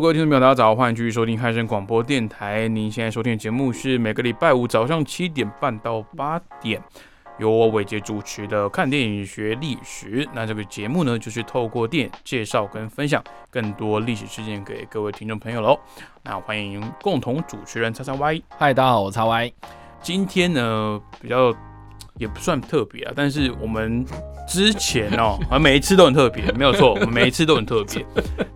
各位听众朋友，大家早，欢迎继续收听汉声广播电台。您现在收听的节目是每个礼拜五早上七点半到八点，由我伟杰主持的《看电影学历史》。那这个节目呢，就是透过电影介绍跟分享更多历史事件给各位听众朋友喽。那欢迎共同主持人叉叉 Y。嗨，大家好，我叉 Y。今天呢，比较也不算特别啊，但是我们。之前哦，啊，每一次都很特别，没有错，我们每一次都很特别。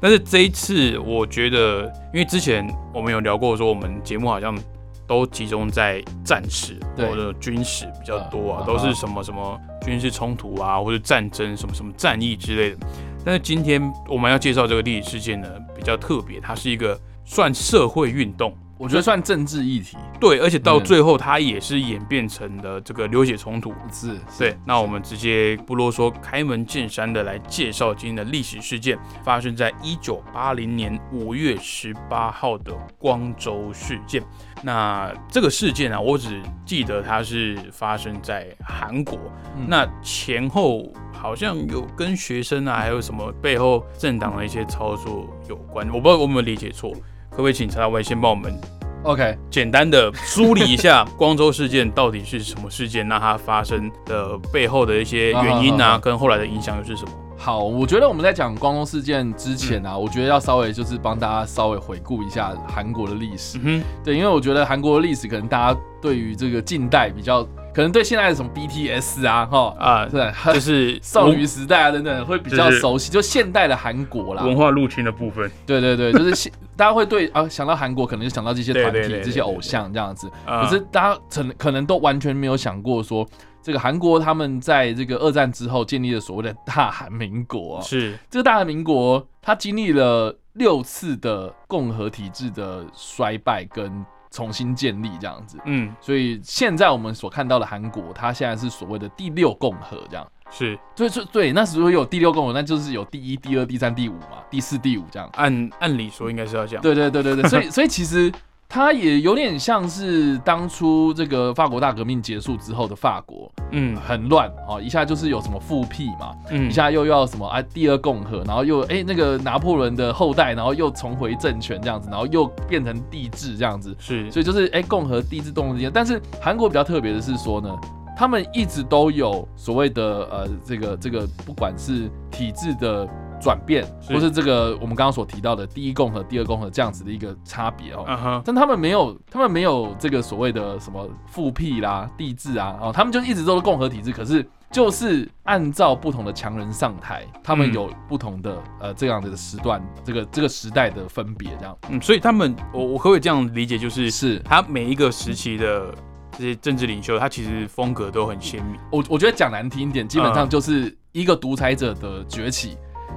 但是这一次，我觉得，因为之前我们有聊过，说我们节目好像都集中在战史或者军事比较多啊，都是什么什么军事冲突啊，或者战争什么什么战役之类的。但是今天我们要介绍这个历史事件呢，比较特别，它是一个算社会运动。我觉得算政治议题，对，而且到最后它也是演变成了这个流血冲突，是，对。那我们直接不啰嗦，开门见山的来介绍今天的历史事件，发生在一九八零年五月十八号的光州事件。那这个事件啊，我只记得它是发生在韩国，那前后好像有跟学生啊，还有什么背后政党的一些操作有关，我不知道我有没有理解错。可不可以请查伟先帮我们，OK，简单的梳理一下 光州事件到底是什么事件？那它发生的背后的一些原因啊，跟后来的影响又是什么？好，我觉得我们在讲光州事件之前啊，我觉得要稍微就是帮大家稍微回顾一下韩国的历史。嗯，对，因为我觉得韩国的历史可能大家对于这个近代比较。可能对现在的什么 BTS 啊，哈啊，对，就是 少女时代啊等等，会比较熟悉。就现代的韩国啦，文化入侵的部分。对对对，就是现大家会对啊想到韩国，可能就想到这些团体、这些偶像这样子。可是大家可能可能都完全没有想过说，这个韩国他们在这个二战之后建立了所谓的大韩民国。是这个大韩民国，它经历了六次的共和体制的衰败跟。重新建立这样子，嗯，所以现在我们所看到的韩国，它现在是所谓的第六共和这样，是，对，对对，那时候有第六共和，那就是有第一、第二、第三、第五嘛，第四、第五这样，按按理说应该是要这样，对对对对对，所以所以其实。它也有点像是当初这个法国大革命结束之后的法国，嗯，很乱啊，一下就是有什么复辟嘛，嗯，一下又要什么啊第二共和，然后又哎那个拿破仑的后代，然后又重回政权这样子，然后又变成帝制这样子，是，所以就是哎共和帝制动之间，但是韩国比较特别的是说呢，他们一直都有所谓的呃这个这个不管是体制的。转变，或是这个我们刚刚所提到的第一共和、第二共和这样子的一个差别哦，但他们没有，他们没有这个所谓的什么复辟啦、帝制啊，哦，他们就一直都是共和体制，可是就是按照不同的强人上台，他们有不同的呃这样的时段，这个这个时代的分别这样，嗯，所以他们我我可不可以这样理解，就是是。他每一个时期的这些政治领袖，他其实风格都很鲜明。我我觉得讲难听一点，基本上就是一个独裁者的崛起。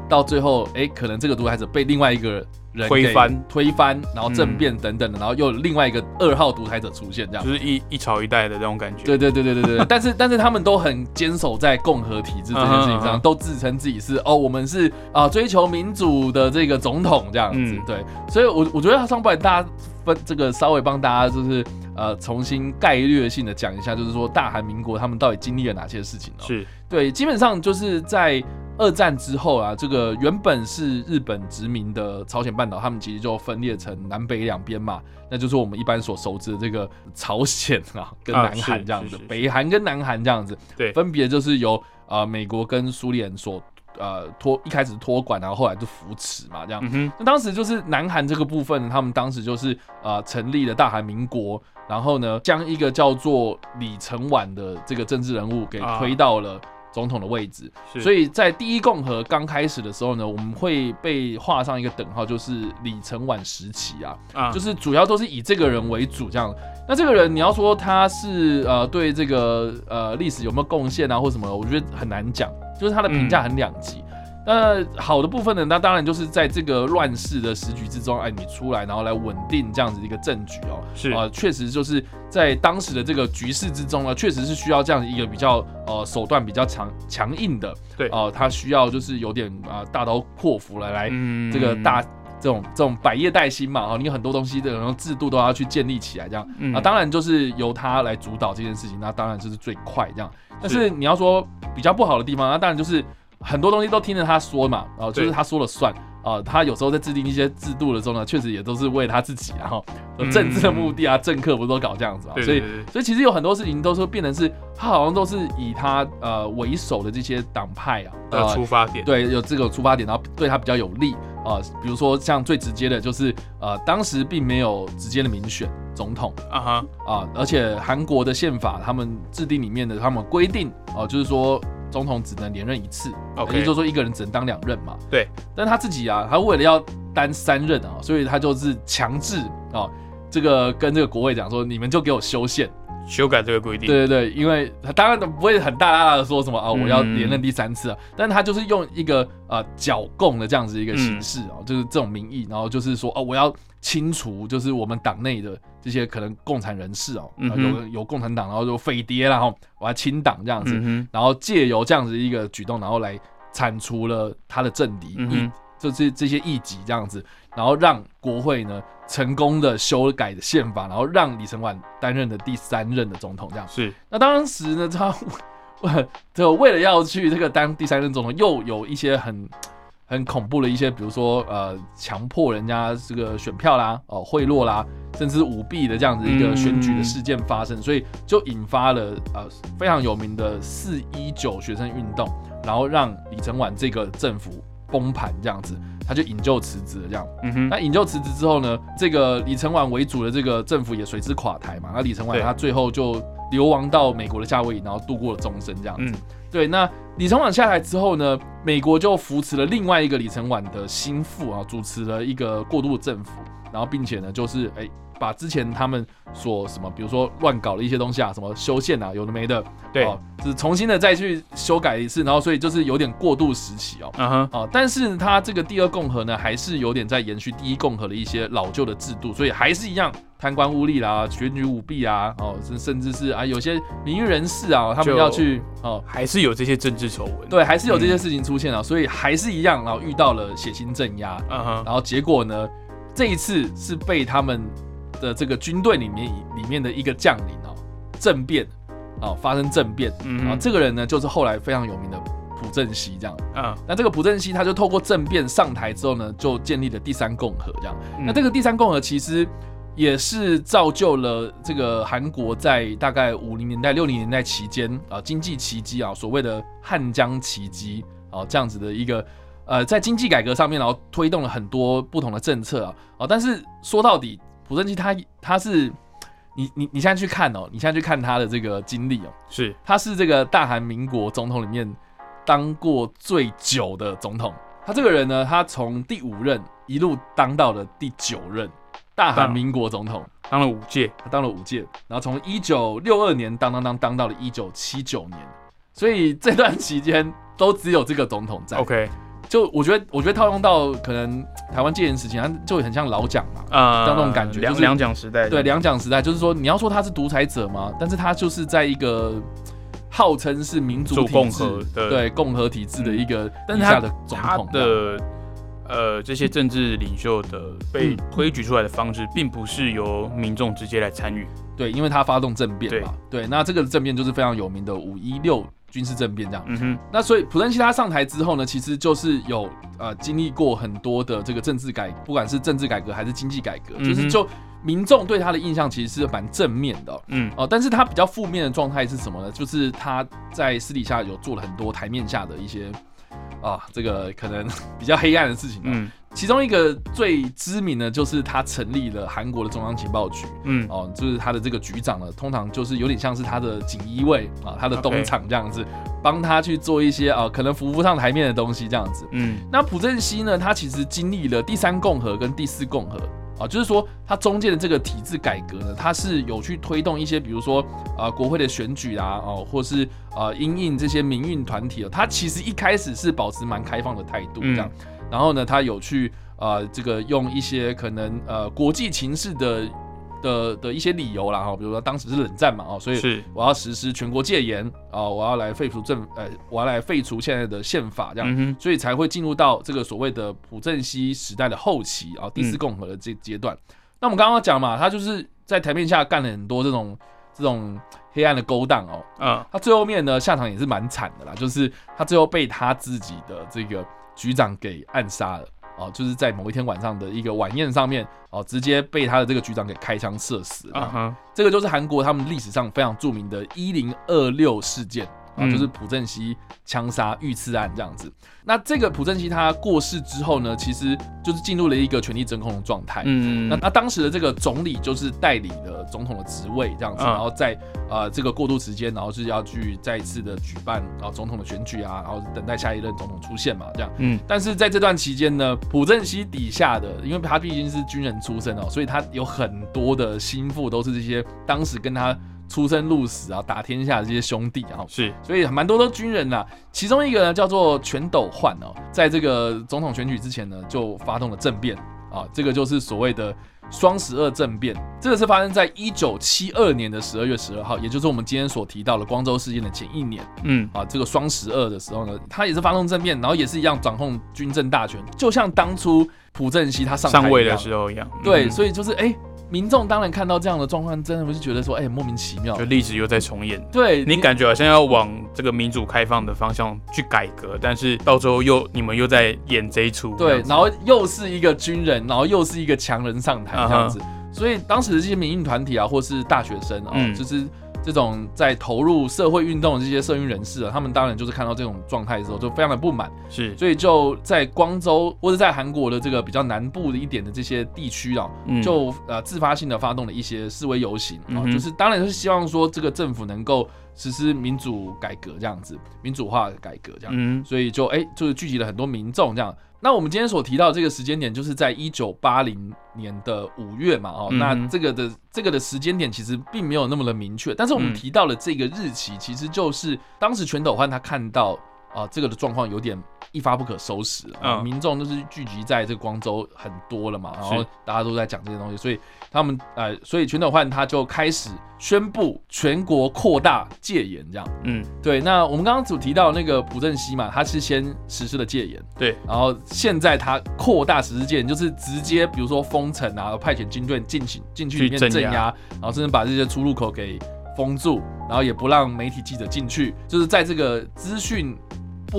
到最后，哎，可能这个独裁者被另外一个人推翻，推翻，然后政变等等的，然后又另外一个二号独裁者出现，这样就是一一朝一代的这种感觉。对对对对对对。但是但是他们都很坚守在共和体制这件事情上，都自称自己是哦，我们是啊追求民主的这个总统这样子。对，所以我我觉得上不来大家分这个稍微帮大家就是呃重新概略性的讲一下，就是说大韩民国他们到底经历了哪些事情呢？是对，基本上就是在。二战之后啊，这个原本是日本殖民的朝鲜半岛，他们其实就分裂成南北两边嘛，那就是我们一般所熟知的这个朝鲜啊 跟南韩这样子，北韩跟南韩这样子，对，分别就是由呃美国跟苏联所呃托一开始托管，然后后来就扶持嘛这样。那当时就是南韩这个部分，他们当时就是呃成立了大韩民国，然后呢将一个叫做李承晚的这个政治人物给推到了。总统的位置，所以在第一共和刚开始的时候呢，我们会被画上一个等号，就是李承晚时期啊，啊，就是主要都是以这个人为主这样。那这个人你要说他是呃对这个呃历史有没有贡献啊或什么，我觉得很难讲，就是他的评价很两极。那好的部分呢，那当然就是在这个乱世的时局之中，哎，你出来然后来稳定这样子一个政局哦，是。啊，确实就是在当时的这个局势之中呢，确实是需要这样一个比较呃手段比较强强硬的，对。哦，他需要就是有点啊大刀阔斧来来这个大这种这种百业待兴嘛，哈，你很多东西的然后制度都要去建立起来，这样。啊，当然就是由他来主导这件事情，那当然就是最快这样。但是。你要说比较不好的地方，那当然就是。很多东西都听着他说嘛，然后就是他说了算啊。他有时候在制定一些制度的时候呢，确实也都是为他自己，然后政治的目的啊，政客不都搞这样子嘛？所以，所以其实有很多事情都是变成是，他好像都是以他呃为首的这些党派啊的出发点，对，有这个出发点，然后对他比较有利啊。比如说像最直接的就是呃，当时并没有直接的民选总统啊哈啊，而且韩国的宪法他们制定里面的他们规定呃，就是说。总统只能连任一次，也就是说一个人只能当两任嘛。对，但他自己啊，他为了要担三任啊，所以他就是强制啊，这个跟这个国会讲说，你们就给我修宪，修改这个规定。对对对，因为他当然不会很大大的说什么啊，我要连任第三次啊，但他就是用一个呃剿共的这样子一个形式啊，就是这种名义，然后就是说哦，我要。清除就是我们党内的这些可能共产人士哦，有有共产党，然后就匪谍，然后我要清党这样子，然后借由这样子一个举动，然后来铲除了他的政敌，就这这些异己这样子，然后让国会呢成功的修改的宪法，然后让李承晚担任的第三任的总统这样。是，那当时呢，他就 为了要去这个当第三任总统，又有一些很。很恐怖的一些，比如说呃，强迫人家这个选票啦，哦，贿赂啦，甚至舞弊的这样子一个选举的事件发生，所以就引发了呃非常有名的四一九学生运动，然后让李承晚这个政府崩盘这样子，他就引咎辞职了这样。嗯哼。那引咎辞职之后呢，这个李承晚为主的这个政府也随之垮台嘛。那李承晚他最后就流亡到美国的夏威夷，然后度过了终身这样子。对，那李承晚下台之后呢，美国就扶持了另外一个李承晚的心腹啊，主持了一个过渡政府，然后并且呢，就是哎。把之前他们所什么，比如说乱搞的一些东西啊，什么修宪啊，有的没的，对，就是重新的再去修改一次，然后所以就是有点过渡时期哦，嗯哼，啊，但是他这个第二共和呢，还是有点在延续第一共和的一些老旧的制度，所以还是一样贪官污吏啦，选举舞弊啊，哦，甚甚至是啊，有些名誉人士啊，他们要去哦，还是有这些政治丑闻，对，还是有这些事情出现啊，所以还是一样，然后遇到了血腥镇压，嗯哼，然后结果呢，这一次是被他们。的这个军队里面里面的一个将领哦，政变哦，发生政变，然后这个人呢，就是后来非常有名的朴正熙这样。嗯，那这个朴正熙他就透过政变上台之后呢，就建立了第三共和这样。那这个第三共和其实也是造就了这个韩国在大概五零年代、六零年代期间啊，经济奇迹啊，所谓的汉江奇迹啊，这样子的一个呃，在经济改革上面，然后推动了很多不同的政策啊，啊，但是说到底。朴正熙他他是你你你现在去看哦，你现在去看他的这个经历哦，是他是这个大韩民国总统里面当过最久的总统。他这个人呢，他从第五任一路当到了第九任大韩民国总统，当了五届，他当了五届，然后从一九六二年当当当当到了一九七九年，所以这段期间都只有这个总统在。OK。就我觉得，我觉得套用到可能台湾戒严时期，他就很像老蒋嘛，啊，那种感觉，两两蒋时代，对，两蒋时代，就是说你要说他是独裁者嘛，但是他就是在一个号称是民主共和的对共和体制的一个底下的总统的呃这些政治领袖的被推举出来的方式，并不是由民众直接来参与，对，因为他发动政变嘛，对，那这个政变就是非常有名的五一六。军事政变这样，嗯哼，那所以普登西他上台之后呢，其实就是有呃经历过很多的这个政治改，不管是政治改革还是经济改革，就是就民众对他的印象其实是蛮正面的，嗯。哦，但是他比较负面的状态是什么呢？就是他在私底下有做了很多台面下的一些啊，这个可能 比较黑暗的事情，嗯。其中一个最知名的，就是他成立了韩国的中央情报局，嗯，哦，就是他的这个局长呢，通常就是有点像是他的锦衣卫啊，他的东厂这样子，帮他去做一些啊，可能浮不上台面的东西这样子，嗯。那朴正熙呢，他其实经历了第三共和跟第四共和啊，就是说它中间的这个体制改革呢，它是有去推动一些，比如说啊国会的选举啊，哦，或是啊因应这些民运团体哦，它其实一开始是保持蛮开放的态度这样，然后呢，它有去呃这个用一些可能呃国际情势的。的的一些理由啦哈，比如说当时是冷战嘛哦，所以我要实施全国戒严啊，我要来废除政呃，我要来废除现在的宪法这样，所以才会进入到这个所谓的朴正熙时代的后期啊，第四共和的这阶段。那我们刚刚讲嘛，他就是在台面下干了很多这种这种黑暗的勾当哦，嗯，他最后面呢下场也是蛮惨的啦，就是他最后被他自己的这个局长给暗杀了。哦，就是在某一天晚上的一个晚宴上面，哦，直接被他的这个局长给开枪射死了。这个就是韩国他们历史上非常著名的“一零二六事件”。啊，就是朴正熙枪杀遇刺案这样子。那这个朴正熙他过世之后呢，其实就是进入了一个权力真空的状态。嗯那那当时的这个总理就是代理了总统的职位这样子，然后在呃这个过渡时间，然后是要去再一次的举办啊总统的选举啊，然后等待下一任总统出现嘛，这样。嗯。但是在这段期间呢，朴正熙底下的，因为他毕竟是军人出身哦，所以他有很多的心腹都是这些当时跟他。出生入死啊，打天下的这些兄弟啊，是，所以蛮多都军人呐。其中一个呢叫做全斗焕哦，在这个总统选举之前呢，就发动了政变啊，这个就是所谓的双十二政变。这个是发生在一九七二年的十二月十二号，也就是我们今天所提到的光州事件的前一年。嗯，啊，这个双十二的时候呢，他也是发动政变，然后也是一样掌控军政大权，就像当初朴正熙他上位的时候一样。对，所以就是哎。民众当然看到这样的状况，真的不是觉得说，哎，莫名其妙，就历史又在重演。对你感觉好像要往这个民主开放的方向去改革，但是到最后又你们又在演这一出。对，然后又是一个军人，然后又是一个强人上台这样子，所以当时的这些民运团体啊，或是大学生啊，就是。这种在投入社会运动的这些社运人士啊，他们当然就是看到这种状态的时候，就非常的不满，是，所以就在光州或者在韩国的这个比较南部的一点的这些地区啊，就呃自发性的发动了一些示威游行啊，就是当然是希望说这个政府能够实施民主改革这样子，民主化改革这样，所以就哎就是聚集了很多民众这样。那我们今天所提到这个时间点，就是在一九八零年的五月嘛，哦，那这个的这个的时间点其实并没有那么的明确，但是我们提到了这个日期，其实就是当时全斗焕他看到。啊，这个的状况有点一发不可收拾啊！民众都是聚集在这个光州很多了嘛，然后大家都在讲这些东西，所以他们呃，所以全斗焕他就开始宣布全国扩大戒严，这样。嗯，对。那我们刚刚主提到那个朴正熙嘛，他是先实施了戒严，对。然后现在他扩大实施戒严，就是直接比如说封城啊，派遣军队进行进去里面镇压，然后甚至把这些出入口给封住，然后也不让媒体记者进去，就是在这个资讯。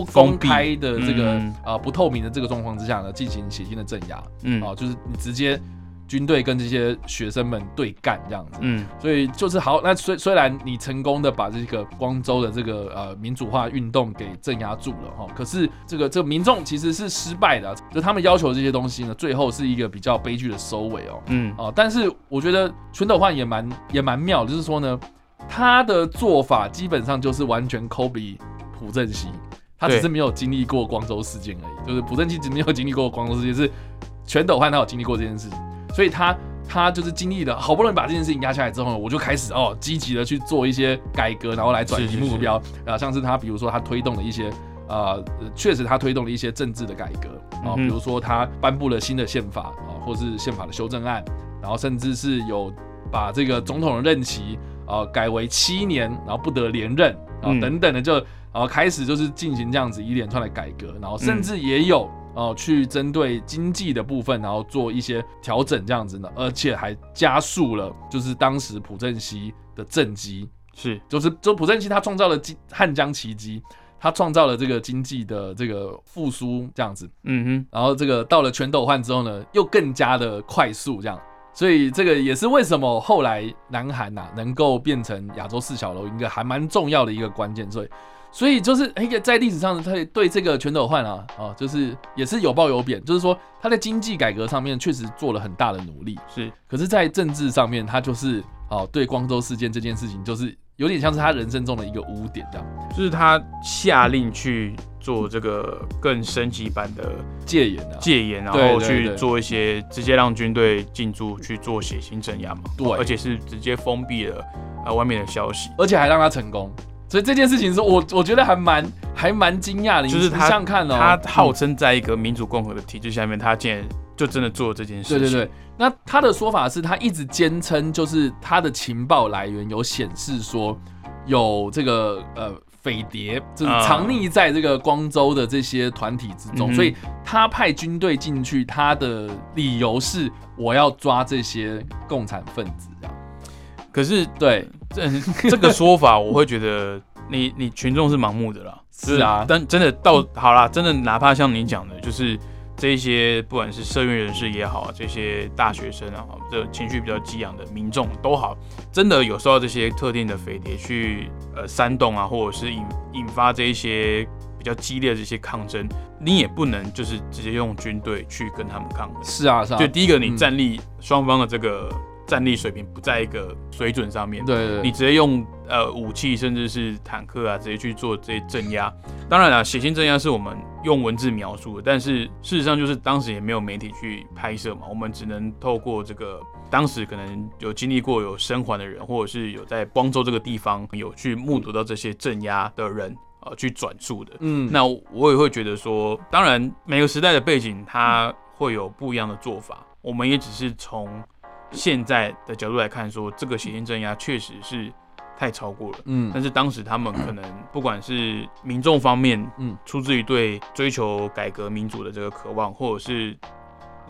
不公开的这个啊不透明的这个状况之下呢，进行血腥的镇压，嗯，啊，就是你直接军队跟这些学生们对干这样子，嗯，所以就是好，那虽虽然你成功的把这个光州的这个呃民主化运动给镇压住了哈，可是这个这个民众其实是失败的，就他们要求这些东西呢，最后是一个比较悲剧的收尾哦，嗯，啊，但是我觉得全斗焕也蛮也蛮妙，就是说呢，他的做法基本上就是完全抠比朴正熙。他只是没有经历过光州事件而已，就是朴正熙只没有经历过光州事件，是全斗焕他有经历过这件事情，所以他他就是经历了，好不容易把这件事情压下来之后呢，我就开始哦积极的去做一些改革，然后来转移目标。啊，像是他比如说他推动了一些呃，确实他推动了一些政治的改革啊，比如说他颁布了新的宪法啊，或是宪法的修正案，然后甚至是有把这个总统的任期啊改为七年，然后不得连任啊等等的就。然后开始就是进行这样子一连串的改革，然后甚至也有哦去针对经济的部分，然后做一些调整这样子呢，而且还加速了就是当时朴正熙的政绩，是。就是就朴正熙他创造了汉江奇迹，他创造了这个经济的这个复苏这样子，嗯哼，然后这个到了全斗焕之后呢，又更加的快速这样，所以这个也是为什么后来南韩呐能够变成亚洲四小龙一个还蛮重要的一个关键，所以。所以就是一个在历史上，他对这个全斗焕啊，啊，就是也是有褒有贬。就是说他在经济改革上面确实做了很大的努力，是。可是，在政治上面，他就是哦，对光州事件这件事情，就是有点像是他人生中的一个污点，这样。就是他下令去做这个更升级版的戒严啊，戒严，然后去做一些直接让军队进驻去做血腥镇压嘛。对，而且是直接封闭了啊外面的消息，而且还让他成功。所以这件事情是我我觉得还蛮还蛮惊讶的，就是他看哦，他号称在一个民主共和的体制下面，他竟然就真的做了这件事。对对对，那他的说法是他一直坚称，就是他的情报来源有显示说有这个呃匪谍，就是藏匿在这个光州的这些团体之中，所以他派军队进去，他的理由是我要抓这些共产分子啊。可是对。这 这个说法，我会觉得你你群众是盲目的啦。是啊，但真的到好啦，真的哪怕像你讲的，就是这些不管是社运人士也好，这些大学生啊，这情绪比较激昂的民众都好，真的有受到这些特定的匪谍去呃煽动啊，或者是引引发这一些比较激烈的这些抗争，你也不能就是直接用军队去跟他们抗衡。是啊，是啊。就第一个，你站立双方的这个。战力水平不在一个水准上面，对对，你直接用呃武器甚至是坦克啊，直接去做这些镇压。当然了，血腥镇压是我们用文字描述的，但是事实上就是当时也没有媒体去拍摄嘛，我们只能透过这个当时可能有经历过有生还的人，或者是有在光州这个地方有去目睹到这些镇压的人呃去转述的。嗯，那我也会觉得说，当然每个时代的背景它会有不一样的做法，我们也只是从。现在的角度来看，说这个血腥镇压确实是太超过了，嗯，但是当时他们可能不管是民众方面，嗯，出自于对追求改革民主的这个渴望，或者是。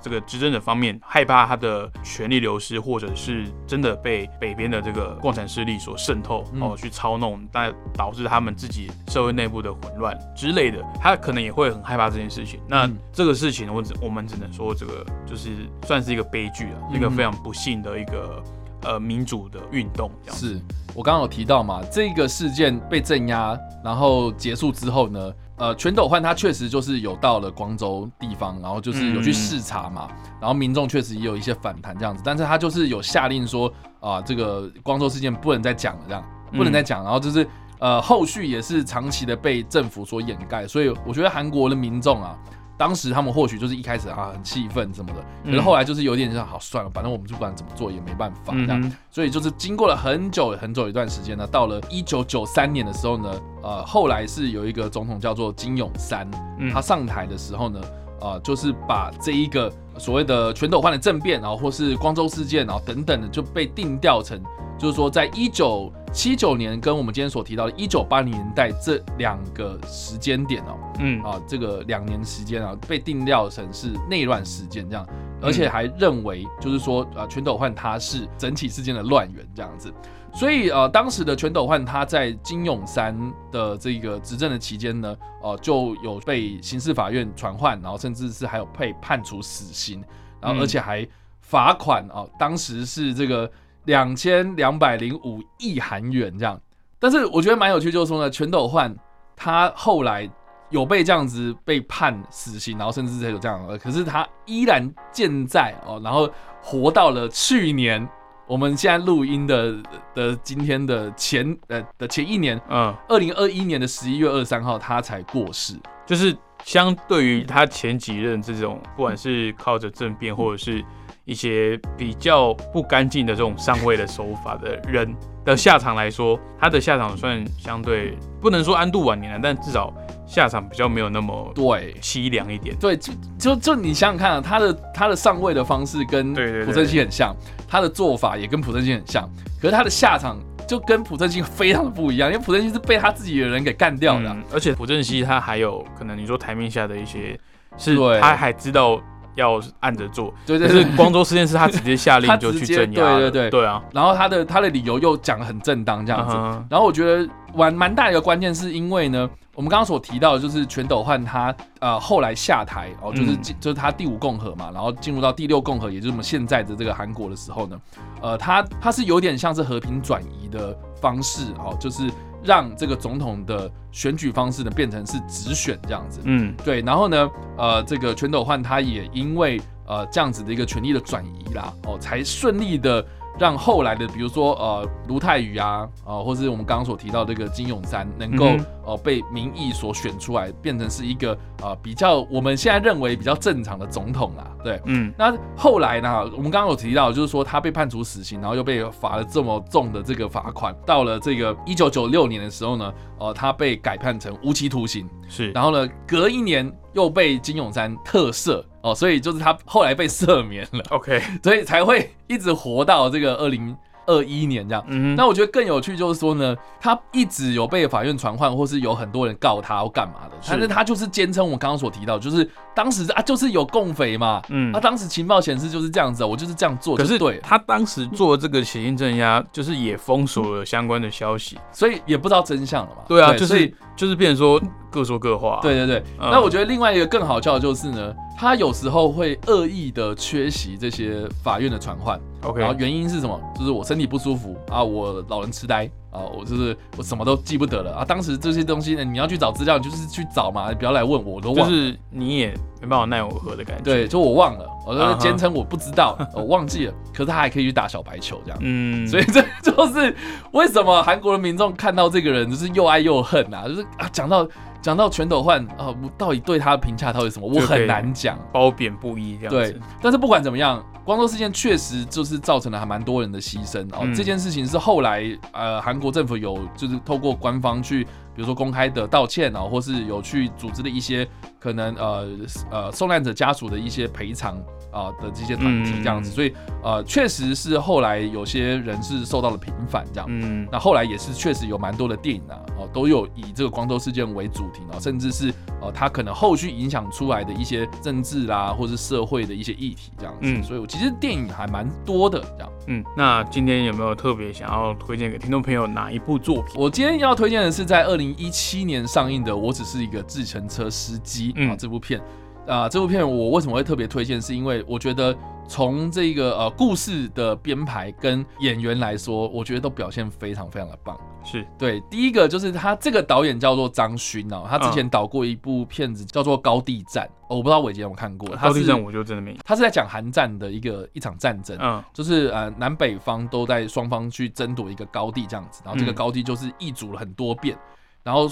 这个执政者方面害怕他的权力流失，或者是真的被北边的这个共产势力所渗透哦，去操弄，但导致他们自己社会内部的混乱之类的，他可能也会很害怕这件事情。那这个事情，我只我们只能说，这个就是算是一个悲剧了，一个非常不幸的一个呃民主的运动。是我刚刚有提到嘛，这个事件被镇压，然后结束之后呢？呃，全斗焕他确实就是有到了光州地方，然后就是有去视察嘛，然后民众确实也有一些反弹这样子，但是他就是有下令说啊，这个光州事件不能再讲了，这样不能再讲，然后就是呃，后续也是长期的被政府所掩盖，所以我觉得韩国的民众啊。当时他们或许就是一开始啊很气愤什么的，可是后来就是有点像好算了，反正我们不管怎么做也没办法这样，所以就是经过了很久很久一段时间呢，到了一九九三年的时候呢，呃，后来是有一个总统叫做金永三，他上台的时候呢，呃，就是把这一个所谓的全斗焕的政变，然后或是光州事件，然后等等的就被定调成。就是说，在一九七九年跟我们今天所提到的一九八零年代这两个时间点哦，嗯啊，这个两年时间啊，被定调成是内乱事件这样，而且还认为就是说，啊，全斗焕他是整体事件的乱源这样子，所以呃，当时的全斗焕他在金永山的这个执政的期间呢，呃，就有被刑事法院传唤，然后甚至是还有被判处死刑，然后而且还罚款啊，当时是这个。两千两百零五亿韩元这样，但是我觉得蛮有趣，就是说呢，全斗焕他后来有被这样子被判死刑，然后甚至是有这样，可是他依然健在哦，然后活到了去年，我们现在录音的的今天的前呃的前一年，嗯，二零二一年的十一月二十三号他才过世，就是相对于他前几任这种，不管是靠着政变或者是。一些比较不干净的这种上位的手法的人的下场来说，他的下场算相对不能说安度晚年了，但至少下场比较没有那么对凄凉一点。对，就就就你想想看啊，他的他的上位的方式跟朴正熙很像，他的做法也跟朴正熙很像，可是他的下场就跟朴正熙非常的不一样，因为朴正熙是被他自己的人给干掉的，而且朴正熙他还有可能你说台面下的一些，是他还知道。要按着做，对对，是光州事件是他直接下令 就去镇压，对对对对啊。然后他的他的理由又讲的很正当这样子。然后我觉得蛮蛮大一个关键是因为呢，我们刚刚所提到的就是全斗焕他呃后来下台哦，就是就是他第五共和嘛，然后进入到第六共和，也就是我们现在的这个韩国的时候呢，呃，他他是有点像是和平转移的方式哦，就是。让这个总统的选举方式呢变成是直选这样子，嗯，对，然后呢，呃，这个全斗焕他也因为呃这样子的一个权力的转移啦，哦，才顺利的让后来的，比如说呃卢泰愚啊，啊，或是我们刚刚所提到这个金永山，能够呃被民意所选出来，变成是一个呃比较我们现在认为比较正常的总统啦。对，嗯，那后来呢，我们刚刚有提到，就是说他被判处死刑，然后又被罚了这么重的这个罚款，到了这个一九九六年的时候呢，呃，他被改判成无期徒刑，是，然后呢，隔一年又被金永山特赦。哦，所以就是他后来被赦免了，OK，所以才会一直活到这个二零。二一年这样，嗯那我觉得更有趣就是说呢，他一直有被法院传唤，或是有很多人告他或干嘛的，但是他就是坚称我刚刚所提到，就是当时啊就是有共匪嘛，嗯，他当时情报显示就是这样子，我就是这样做，可是对，他当时做这个血印镇压，就是也封锁了相关的消息，所以也不知道真相了嘛，对啊，就是就是变成说各说各话，对对对，那我觉得另外一个更好笑的就是呢。他有时候会恶意的缺席这些法院的传唤，OK，然后原因是什么？就是我身体不舒服啊，我老人痴呆啊，我就是我什么都记不得了啊。当时这些东西呢，你要去找资料，就是去找嘛，不要来问我，我都忘。就是你也没办法奈我何的感觉。对，就我忘了，我就坚称我不知道，我忘记了。可是他还可以去打小白球这样，嗯，所以这就是为什么韩国的民众看到这个人就是又爱又恨啊，就是啊讲到。讲到全斗焕啊，我到底对他的评价到底什么？我很难讲，褒贬不一这样子。对，但是不管怎么样，光州事件确实就是造成了还蛮多人的牺牲哦。这件事情是后来呃韩国政府有就是透过官方去，比如说公开的道歉啊，或是有去组织的一些可能呃呃受难者家属的一些赔偿。啊的这些团体这样子，所以呃，确实是后来有些人是受到了平反这样。嗯，那后来也是确实有蛮多的电影啊，哦，都有以这个光州事件为主题啊，甚至是呃，它可能后续影响出来的一些政治啦，或是社会的一些议题这样子。嗯，所以我其实电影还蛮多的这样。嗯，那今天有没有特别想要推荐给听众朋友哪一部作品？我今天要推荐的是在二零一七年上映的《我只是一个自程车司机》啊，这部片。啊，这部片我为什么会特别推荐？是因为我觉得从这个呃故事的编排跟演员来说，我觉得都表现非常非常的棒。是对，第一个就是他这个导演叫做张勋哦，他之前导过一部片子叫做《高地战》，我不知道伟杰有没有看过。高地战我就真的没。他是在讲韩战的一个一场战争，嗯，就是呃南北方都在双方去争夺一个高地这样子，然后这个高地就是易主了很多遍，然后。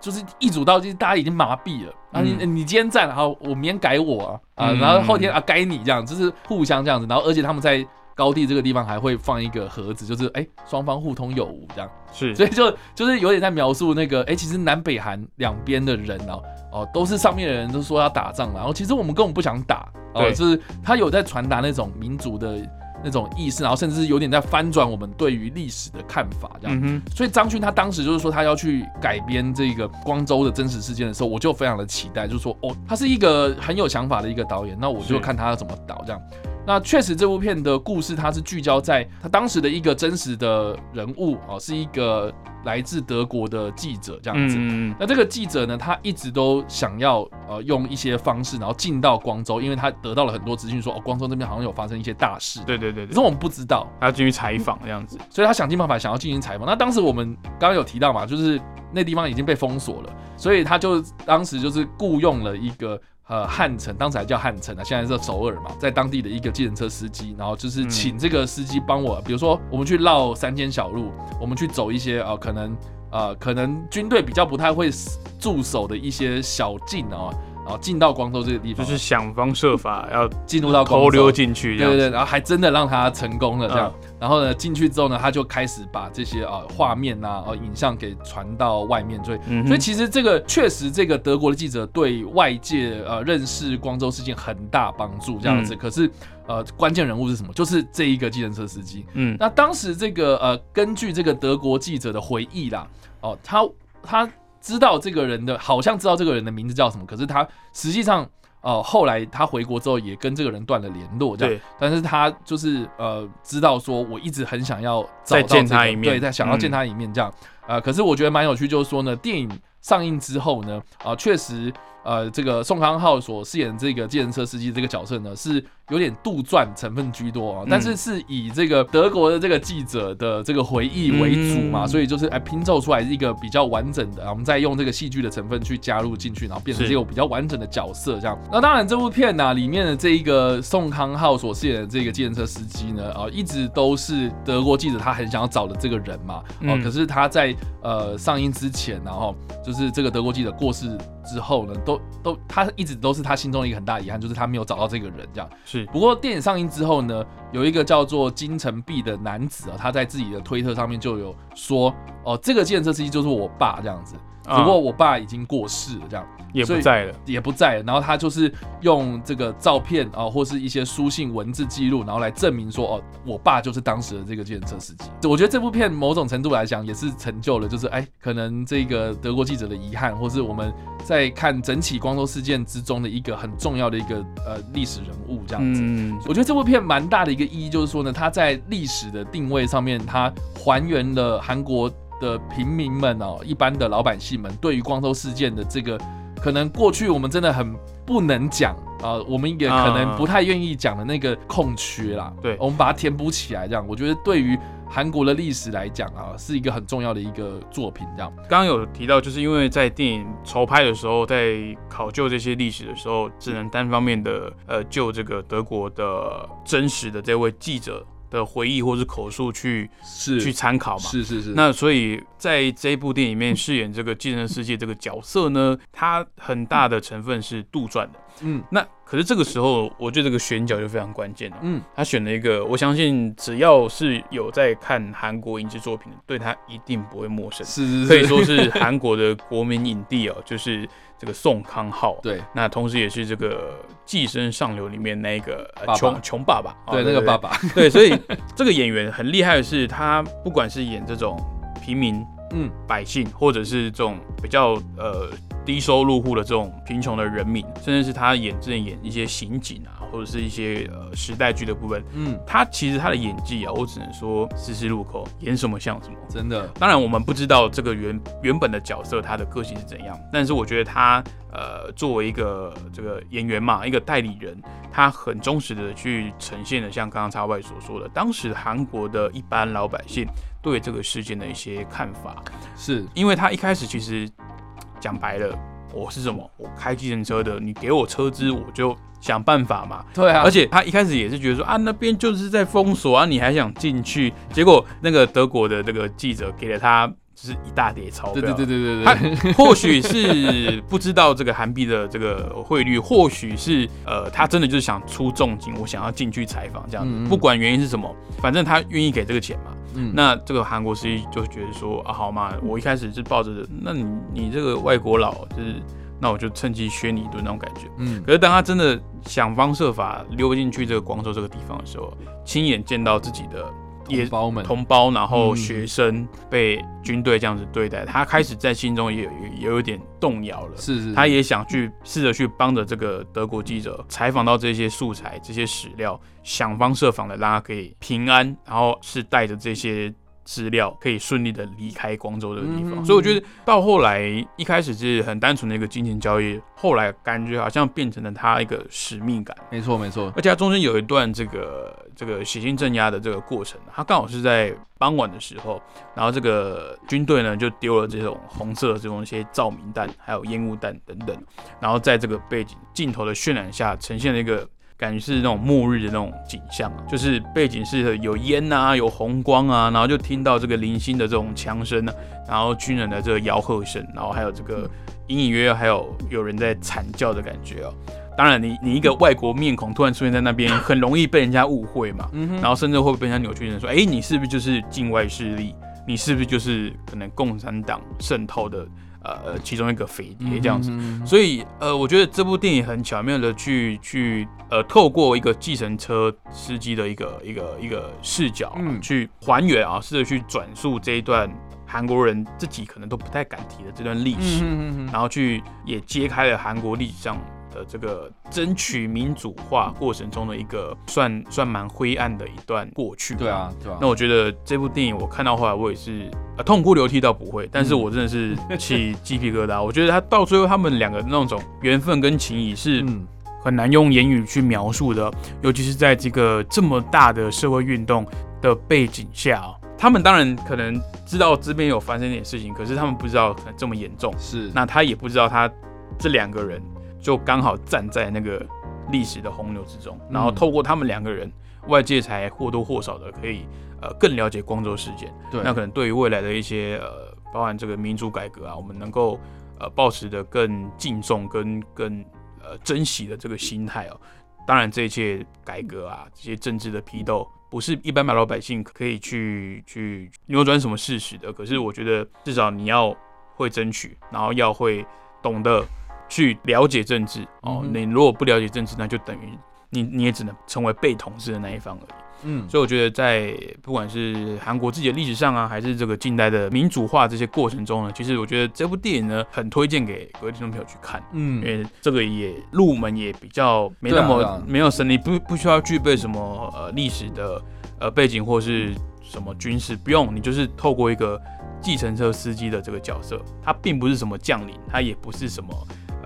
就是一组到，就是大家已经麻痹了啊！你你今天站，然后我明天改我啊，啊然后后天啊该你这样，就是互相这样子。然后而且他们在高地这个地方还会放一个盒子，就是哎双方互通有无这样。是，所以就就是有点在描述那个哎，其实南北韩两边的人哦哦都是上面的人都说要打仗，然后其实我们根本不想打哦，就是他有在传达那种民族的。那种意识，然后甚至是有点在翻转我们对于历史的看法，这样。所以张勋他当时就是说他要去改编这个光州的真实事件的时候，我就非常的期待，就是说哦，他是一个很有想法的一个导演，那我就看他要怎么导这样。那确实这部片的故事它是聚焦在他当时的一个真实的人物哦，是一个。来自德国的记者这样子，那这个记者呢，他一直都想要呃用一些方式，然后进到光州，因为他得到了很多资讯，说哦，光州这边好像有发生一些大事。对对对，可是我们不知道，他要进去采访这样子，所以他想尽办法想要进行采访。那当时我们刚刚有提到嘛，就是那地方已经被封锁了，所以他就当时就是雇佣了一个。呃，汉城当时还叫汉城啊，现在是首尔嘛，在当地的一个计程车司机，然后就是请这个司机帮我，比如说我们去绕三间小路，我们去走一些呃，可能呃，可能军队比较不太会驻守的一些小径啊。然后进到光州这个地方，就是想方设法要进入到偷溜进去，对对对，然后还真的让他成功了这样。然后呢，进去之后呢，他就开始把这些啊画面呐、啊影像给传到外面，所以所以其实这个确实这个德国的记者对外界呃认识光州事件很大帮助这样子。可是呃关键人物是什么？就是这一个计程车司机。嗯，那当时这个呃根据这个德国记者的回忆啦，哦他他。知道这个人的，好像知道这个人的名字叫什么，可是他实际上，呃，后来他回国之后也跟这个人断了联络，这样。但是他就是呃，知道说我一直很想要再见他一面，对，在想要见他一面这样。呃，可是我觉得蛮有趣，就是说呢，电影上映之后呢，啊，确实。呃，这个宋康昊所饰演这个计程车司机这个角色呢，是有点杜撰成分居多啊，但是是以这个德国的这个记者的这个回忆为主嘛，所以就是哎拼凑出来一个比较完整的，我们再用这个戏剧的成分去加入进去，然后变成这个比较完整的角色这样。那当然，这部片呢里面的这一个宋康昊所饰演的这个计程车司机呢，啊，一直都是德国记者他很想要找的这个人嘛，哦，可是他在呃上映之前，然后就是这个德国记者过世。之后呢，都都他一直都是他心中的一个很大遗憾，就是他没有找到这个人这样。是，不过电影上映之后呢，有一个叫做金城碧的男子啊，他在自己的推特上面就有说，哦，这个建设司机就是我爸这样子。不过我爸已经过世了，这样也不在了，也不在了。然后他就是用这个照片啊，或是一些书信文字记录，然后来证明说，哦，我爸就是当时的这个计程车司机。我觉得这部片某种程度来讲，也是成就了，就是哎，可能这个德国记者的遗憾，或是我们在看整起光州事件之中的一个很重要的一个呃历史人物这样子。我觉得这部片蛮大的一个意义，就是说呢，它在历史的定位上面，它还原了韩国。的平民们哦，一般的老百姓们，对于光州事件的这个，可能过去我们真的很不能讲啊，我们也可能不太愿意讲的那个空缺啦。对，我们把它填补起来，这样我觉得对于韩国的历史来讲啊，是一个很重要的一个作品。这样，刚刚有提到，就是因为在电影筹拍的时候，在考究这些历史的时候，只能单方面的呃，就这个德国的真实的这位记者。的回忆或是口述去是去参考嘛？是是是。那所以在这一部电影里面饰演这个《寄生世界》这个角色呢，他很大的成分是杜撰的。嗯，那可是这个时候，我觉得这个选角就非常关键了。嗯，他选了一个，我相信只要是有在看韩国影视作品的，对他一定不会陌生。是是，可以说是韩国的国民影帝哦，就是这个宋康昊。对，那同时也是这个《寄生上流》里面那个穷穷爸爸。对，那个爸爸。对，所以这个演员很厉害的是，他不管是演这种平民。嗯，百姓或者是这种比较呃低收入户的这种贫穷的人民，甚至是他演之前演一些刑警啊，或者是一些呃时代剧的部分，嗯，他其实他的演技啊，我只能说丝丝入扣，演什么像什么，真的。当然我们不知道这个原原本的角色他的个性是怎样，但是我觉得他呃作为一个这个演员嘛，一个代理人，他很忠实的去呈现了像刚刚叉 Y 所说的，当时韩国的一般老百姓。对这个事件的一些看法，是因为他一开始其实讲白了，我是什么？我开计程车的，你给我车资，我就想办法嘛。对啊，而且他一开始也是觉得说啊，那边就是在封锁啊，你还想进去？结果那个德国的这个记者给了他。是一大叠钞票，对对对对对他或许是不知道这个韩币的这个汇率，或许是呃，他真的就是想出重金，我想要进去采访这样子，不管原因是什么，反正他愿意给这个钱嘛。嗯，那这个韩国司机就觉得说啊，好嘛，我一开始是抱着，那你你这个外国佬，就是那我就趁机削你一顿那种感觉。嗯，可是当他真的想方设法溜进去这个广州这个地方的时候，亲眼见到自己的。同胞们，同胞，然后学生被军队这样子对待，他开始在心中也有也有点动摇了。是是，他也想去试着去帮着这个德国记者采访到这些素材、这些史料，想方设法的让他可以平安，然后是带着这些。资料可以顺利的离开光州这个地方，所以我觉得到后来一开始是很单纯的一个金钱交易，后来感觉好像变成了他一个使命感。没错没错，而且他中间有一段这个这个血腥镇压的这个过程，它刚好是在傍晚的时候，然后这个军队呢就丢了这种红色的这种一些照明弹，还有烟雾弹等等，然后在这个背景镜头的渲染下，呈现了一个。感觉是那种末日的那种景象啊，就是背景是有烟啊，有红光啊，然后就听到这个零星的这种枪声呢，然后军人的这个吆喝声，然后还有这个隐隐约约还有有人在惨叫的感觉哦。当然，你你一个外国面孔突然出现在那边，很容易被人家误会嘛，然后甚至会被人家扭曲成说，哎，你是不是就是境外势力？你是不是就是可能共产党渗透的？呃，其中一个匪谍？这样子，所以呃，我觉得这部电影很巧妙的去去呃，透过一个计程车司机的一个一个一个视角，嗯，去还原啊，试着去转述这一段韩国人自己可能都不太敢提的这段历史，然后去也揭开了韩国历史上的这个争取民主化过程中的一个算算蛮灰暗的一段过去。对啊，对啊。那我觉得这部电影我看到后来，我也是呃痛哭流涕倒不会，但是我真的是起鸡皮疙瘩。我觉得他到最后他们两个那种缘分跟情谊是很难用言语去描述的，尤其是在这个这么大的社会运动的背景下。他们当然可能知道这边有发生一点事情，可是他们不知道可能这么严重。是，那他也不知道他这两个人就刚好站在那个历史的洪流之中，然后透过他们两个人，外界才或多或少的可以呃更了解光州事件。对，那可能对于未来的一些呃，包含这个民主改革啊，我们能够呃保持的更敬重跟更呃珍惜的这个心态哦。当然，这一切改革啊，这些政治的批斗。不是一般老百姓可以去去扭转什么事实的。可是我觉得至少你要会争取，然后要会懂得去了解政治哦。你如果不了解政治，那就等于你你也只能成为被统治的那一方而已。嗯，所以我觉得在不管是韩国自己的历史上啊，还是这个近代的民主化这些过程中呢，其实我觉得这部电影呢，很推荐给各位听众朋友去看。嗯，因为这个也入门也比较没那么没有神力，不不需要具备什么呃历史的呃背景或是什么军事，不用，你就是透过一个计程车司机的这个角色，他并不是什么将领，他也不是什么。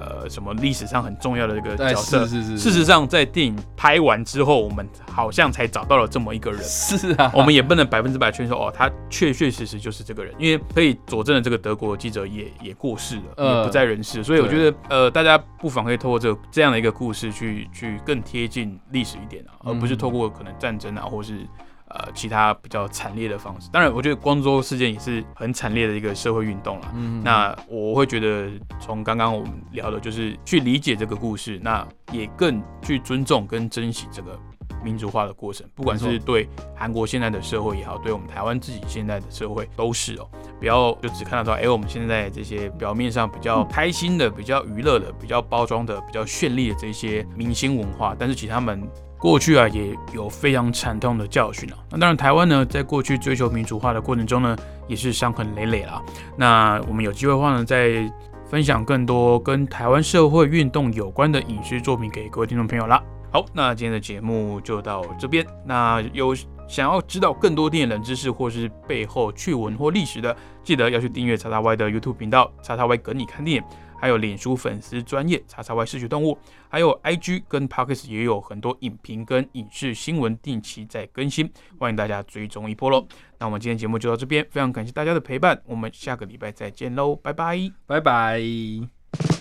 呃，什么历史上很重要的这个角色？是是是。事实上，在电影拍完之后，我们好像才找到了这么一个人。是啊，我们也不能百分之百确认说，哦，他确确实实就是这个人，因为可以佐证的这个德国记者也也过世了，也不在人世。所以我觉得，呃，大家不妨可以透过这这样的一个故事，去去更贴近历史一点啊，而不是透过可能战争啊，或是。呃，其他比较惨烈的方式，当然，我觉得光州事件也是很惨烈的一个社会运动了。嗯，那我会觉得，从刚刚我们聊的，就是去理解这个故事，那也更去尊重跟珍惜这个民主化的过程，不管是对韩国现在的社会也好，对我们台湾自己现在的社会都是哦。不要就只看到说，哎，我们现在这些表面上比较开心的、比较娱乐的、比较包装的、比较绚丽的这些明星文化，但是其实他们。过去啊，也有非常惨痛的教训啊。那当然，台湾呢，在过去追求民主化的过程中呢，也是伤痕累累啦。那我们有机会的话呢，再分享更多跟台湾社会运动有关的影视作品给各位听众朋友啦。好，那今天的节目就到这边。那有想要知道更多电影冷知识或是背后趣闻或历史的，记得要去订阅叉叉 Y 的 YouTube 频道，叉叉 Y 跟你看电影。还有脸书粉丝专业叉叉 Y 视觉动物，还有 IG 跟 Pockets 也有很多影评跟影视新闻定期在更新，欢迎大家追踪一波喽。那我们今天节目就到这边，非常感谢大家的陪伴，我们下个礼拜再见喽，拜拜，拜拜。